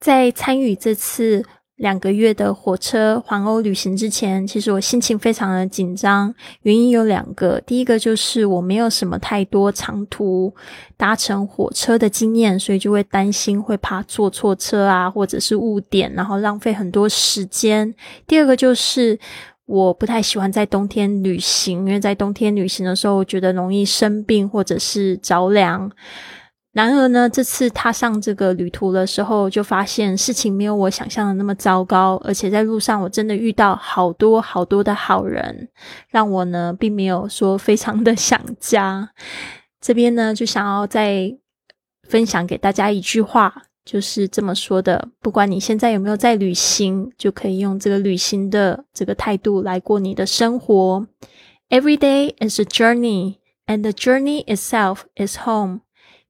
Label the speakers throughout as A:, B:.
A: 在参与这次两个月的火车环欧旅行之前，其实我心情非常的紧张。原因有两个，第一个就是我没有什么太多长途搭乘火车的经验，所以就会担心会怕坐错车啊，或者是误点，然后浪费很多时间。第二个就是我不太喜欢在冬天旅行，因为在冬天旅行的时候，我觉得容易生病或者是着凉。然而呢，这次踏上这个旅途的时候，就发现事情没有我想象的那么糟糕，而且在路上我真的遇到好多好多的好人，让我呢并没有说非常的想家。这边呢就想要再分享给大家一句话，就是这么说的：不管你现在有没有在旅行，就可以用这个旅行的这个态度来过你的生活。Every day is a journey, and the journey itself is home.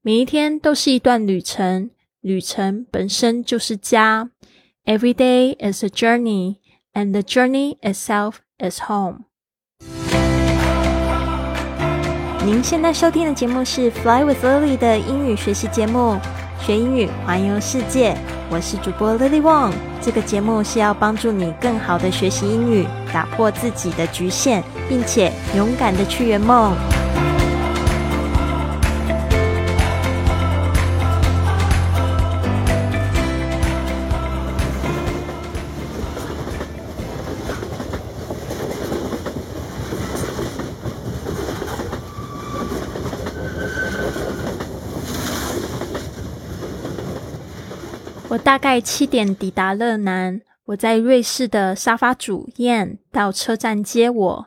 A: 每一天都是一段旅程，旅程本身就是家。Every day is a journey, and the journey itself is home. 您现在收听的节目是《Fly with Lily》的英语学习节目，学英语环游世界。我是主播 Lily Wong。这个节目是要帮助你更好的学习英语，打破自己的局限，并且勇敢的去圆梦。我大概七点抵达乐南，我在瑞士的沙发主燕到车站接我。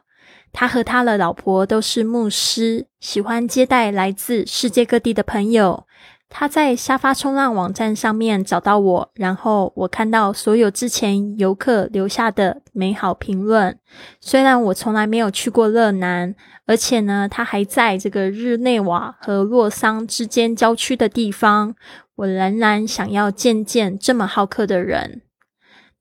A: 他和他的老婆都是牧师，喜欢接待来自世界各地的朋友。他在沙发冲浪网站上面找到我，然后我看到所有之前游客留下的美好评论。虽然我从来没有去过勒南，而且呢，他还在这个日内瓦和洛桑之间郊区的地方，我仍然想要见见这么好客的人。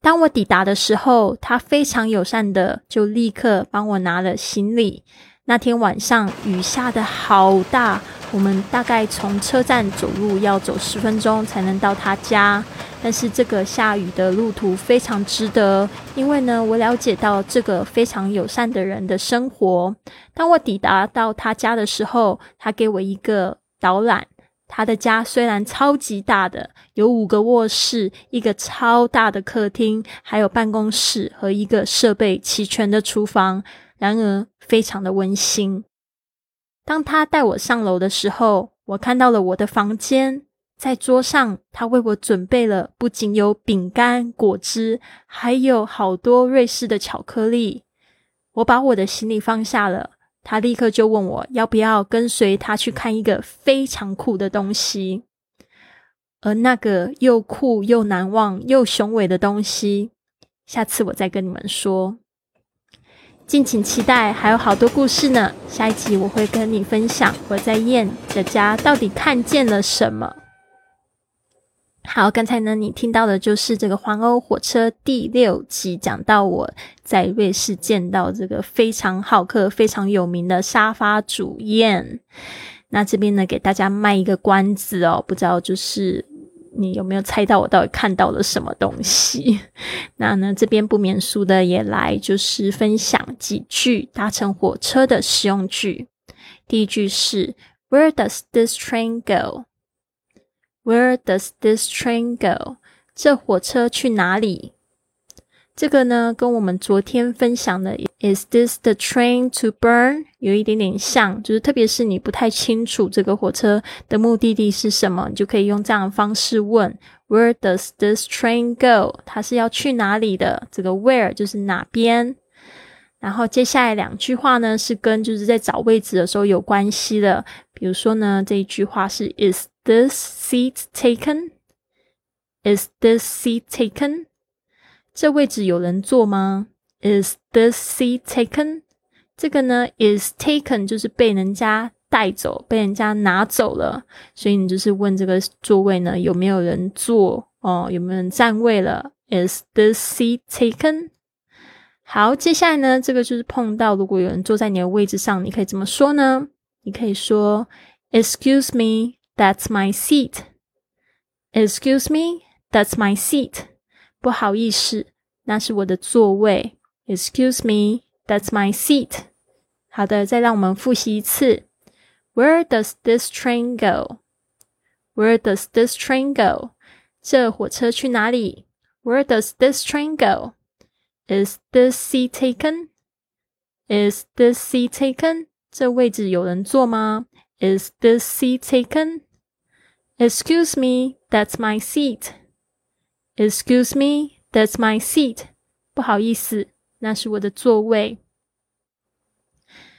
A: 当我抵达的时候，他非常友善的就立刻帮我拿了行李。那天晚上雨下的好大。我们大概从车站走路要走十分钟才能到他家，但是这个下雨的路途非常值得，因为呢，我了解到这个非常友善的人的生活。当我抵达到他家的时候，他给我一个导览。他的家虽然超级大的，有五个卧室、一个超大的客厅，还有办公室和一个设备齐全的厨房，然而非常的温馨。当他带我上楼的时候，我看到了我的房间。在桌上，他为我准备了不仅有饼干、果汁，还有好多瑞士的巧克力。我把我的行李放下了，他立刻就问我要不要跟随他去看一个非常酷的东西。而那个又酷又难忘又雄伟的东西，下次我再跟你们说。敬请期待，还有好多故事呢。下一集我会跟你分享我在燕的家到底看见了什么。好，刚才呢你听到的就是这个环欧火车第六集，讲到我在瑞士见到这个非常好客、非常有名的沙发主燕。那这边呢给大家卖一个关子哦，不知道就是。你有没有猜到我到底看到了什么东西？那呢，这边不免俗的也来，就是分享几句搭乘火车的实用句。第一句是 Where does this train go? Where does this train go? 这火车去哪里？这个呢，跟我们昨天分享的 "Is this the train to burn" 有一点点像，就是特别是你不太清楚这个火车的目的地是什么，你就可以用这样的方式问 "Where does this train go？" 它是要去哪里的？这个 "Where" 就是哪边。然后接下来两句话呢，是跟就是在找位置的时候有关系的。比如说呢，这一句话是 "Is this seat taken? Is this seat taken?" 这位置有人坐吗？Is this seat taken？这个呢，is taken 就是被人家带走，被人家拿走了。所以你就是问这个座位呢有没有人坐哦，有没有人占位了？Is this seat taken？好，接下来呢，这个就是碰到如果有人坐在你的位置上，你可以怎么说呢？你可以说，Excuse me，that's my seat。Excuse me。That's my seat。不好意思，那是我的座位。Excuse me, that's my seat。好的，再让我们复习一次。Where does this train go? Where does this train go? 这火车去哪里？Where does this train go? Is this seat taken? Is this seat taken? 这位置有人坐吗？Is this seat taken? Excuse me, that's my seat. Excuse me, that's my seat. 不好意思， 那是我的座位。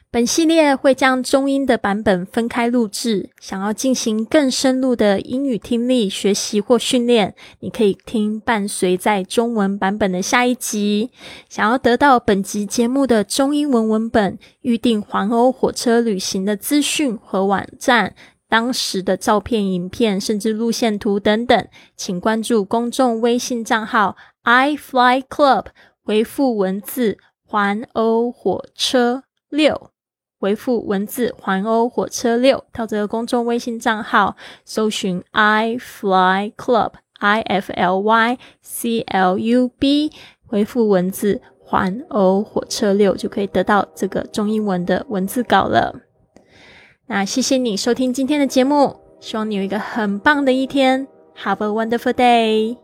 A: 本系列会将中英的版本分开录制，想要进行更深入的英语听力学习或训练，你可以听伴随在中文版本的下一集。想要得到本集节目的中英文文本、预定环欧火车旅行的资讯和网站、当时的照片、影片，甚至路线图等等，请关注公众微信账号 i fly club，回复文字“环欧火车六”。回复文字“环欧火车六”到这个公众微信账号，搜寻 “I Fly Club” I F L Y C L U B，回复文字“环欧火车六”就可以得到这个中英文的文字稿了。那谢谢你收听今天的节目，希望你有一个很棒的一天。Have a wonderful day。